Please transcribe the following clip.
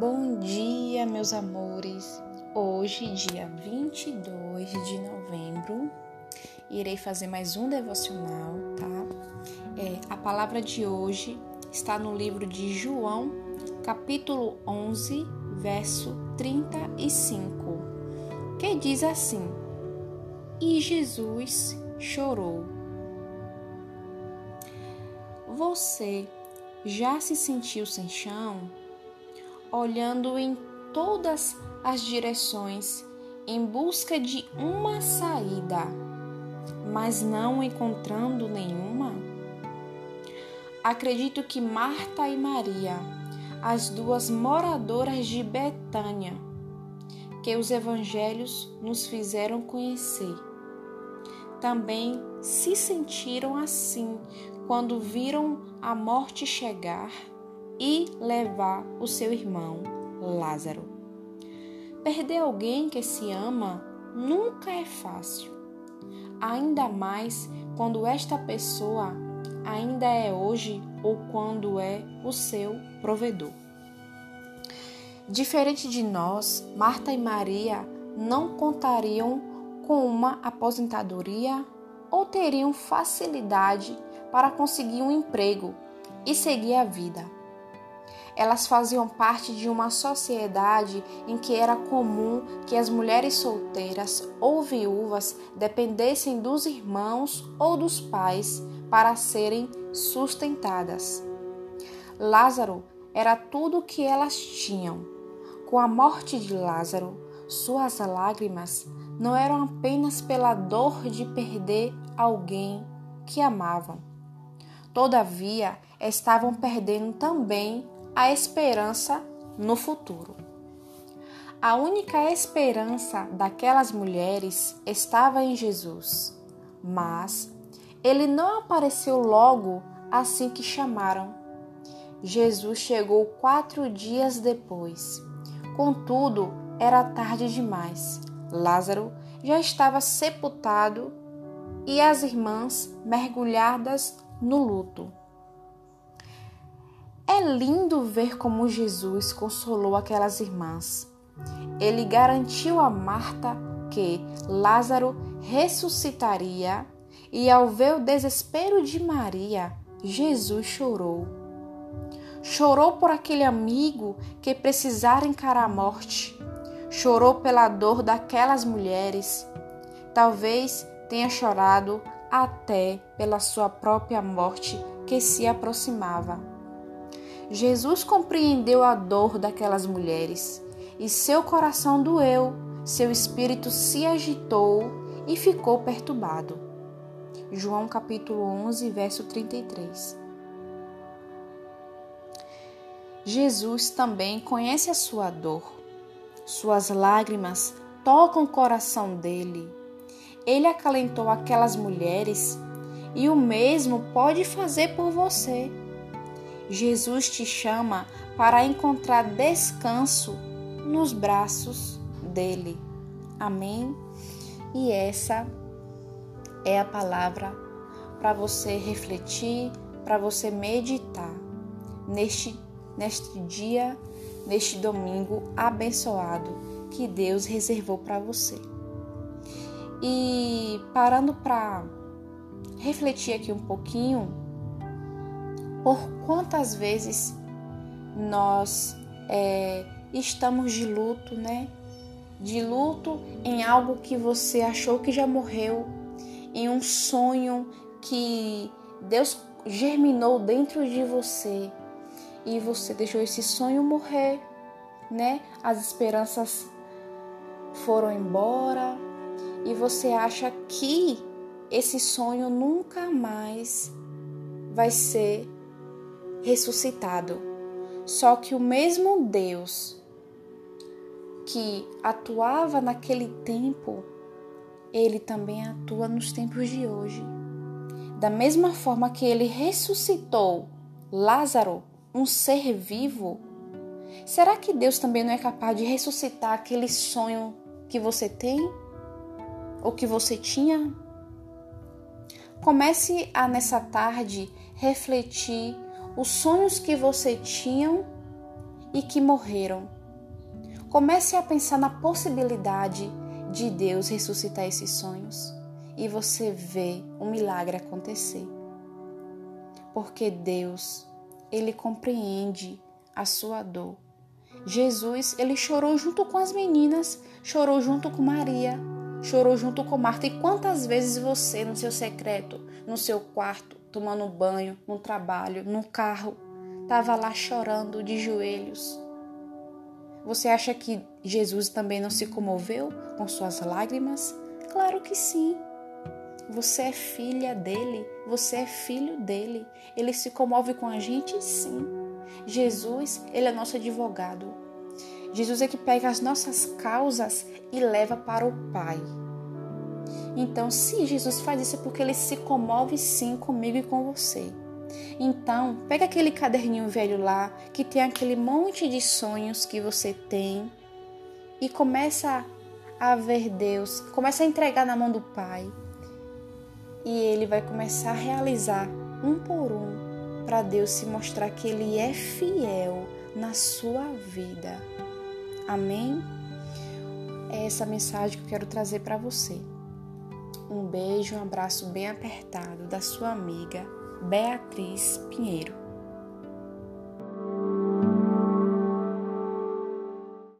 Bom dia, meus amores. Hoje, dia 22 de novembro, irei fazer mais um devocional, tá? É, a palavra de hoje está no livro de João, capítulo 11, verso 35, que diz assim: E Jesus chorou. Você já se sentiu sem chão? Olhando em todas as direções em busca de uma saída, mas não encontrando nenhuma? Acredito que Marta e Maria, as duas moradoras de Betânia, que os evangelhos nos fizeram conhecer, também se sentiram assim quando viram a morte chegar e levar o seu irmão Lázaro. Perder alguém que se ama nunca é fácil, ainda mais quando esta pessoa ainda é hoje ou quando é o seu provedor. Diferente de nós, Marta e Maria não contariam com uma aposentadoria ou teriam facilidade para conseguir um emprego e seguir a vida. Elas faziam parte de uma sociedade em que era comum que as mulheres solteiras ou viúvas dependessem dos irmãos ou dos pais para serem sustentadas. Lázaro era tudo o que elas tinham. Com a morte de Lázaro, suas lágrimas não eram apenas pela dor de perder alguém que amavam. Todavia, estavam perdendo também a esperança no futuro. A única esperança daquelas mulheres estava em Jesus, mas ele não apareceu logo assim que chamaram. Jesus chegou quatro dias depois. Contudo, era tarde demais. Lázaro já estava sepultado e as irmãs mergulhadas no luto. É lindo ver como Jesus consolou aquelas irmãs. Ele garantiu a Marta que Lázaro ressuscitaria e, ao ver o desespero de Maria, Jesus chorou. Chorou por aquele amigo que precisara encarar a morte. Chorou pela dor daquelas mulheres. Talvez tenha chorado até pela sua própria morte que se aproximava. Jesus compreendeu a dor daquelas mulheres e seu coração doeu, seu espírito se agitou e ficou perturbado. João capítulo 11, verso 33. Jesus também conhece a sua dor. Suas lágrimas tocam o coração dele. Ele acalentou aquelas mulheres e o mesmo pode fazer por você. Jesus te chama para encontrar descanso nos braços dele. Amém? E essa é a palavra para você refletir, para você meditar neste, neste dia, neste domingo abençoado que Deus reservou para você. E parando para refletir aqui um pouquinho, por quantas vezes nós é, estamos de luto, né? De luto em algo que você achou que já morreu, em um sonho que Deus germinou dentro de você e você deixou esse sonho morrer, né? As esperanças foram embora e você acha que esse sonho nunca mais vai ser ressuscitado. Só que o mesmo Deus que atuava naquele tempo, ele também atua nos tempos de hoje. Da mesma forma que ele ressuscitou Lázaro, um ser vivo, será que Deus também não é capaz de ressuscitar aquele sonho que você tem ou que você tinha? Comece a nessa tarde refletir os sonhos que você tinha e que morreram. Comece a pensar na possibilidade de Deus ressuscitar esses sonhos e você vê um milagre acontecer. Porque Deus, ele compreende a sua dor. Jesus, ele chorou junto com as meninas, chorou junto com Maria, chorou junto com Marta. E quantas vezes você, no seu secreto, no seu quarto, tomando banho, no trabalho, no carro, estava lá chorando de joelhos? Você acha que Jesus também não se comoveu com suas lágrimas? Claro que sim. Você é filha dele, você é filho dele. Ele se comove com a gente, sim. Jesus, ele é nosso advogado. Jesus é que pega as nossas causas e leva para o Pai. Então, se Jesus faz isso é porque ele se comove sim comigo e com você. Então, pega aquele caderninho velho lá que tem aquele monte de sonhos que você tem e começa a ver Deus, começa a entregar na mão do Pai. E ele vai começar a realizar um por um para Deus se mostrar que ele é fiel na sua vida. Amém? É essa mensagem que eu quero trazer para você. Um beijo, um abraço bem apertado da sua amiga Beatriz Pinheiro.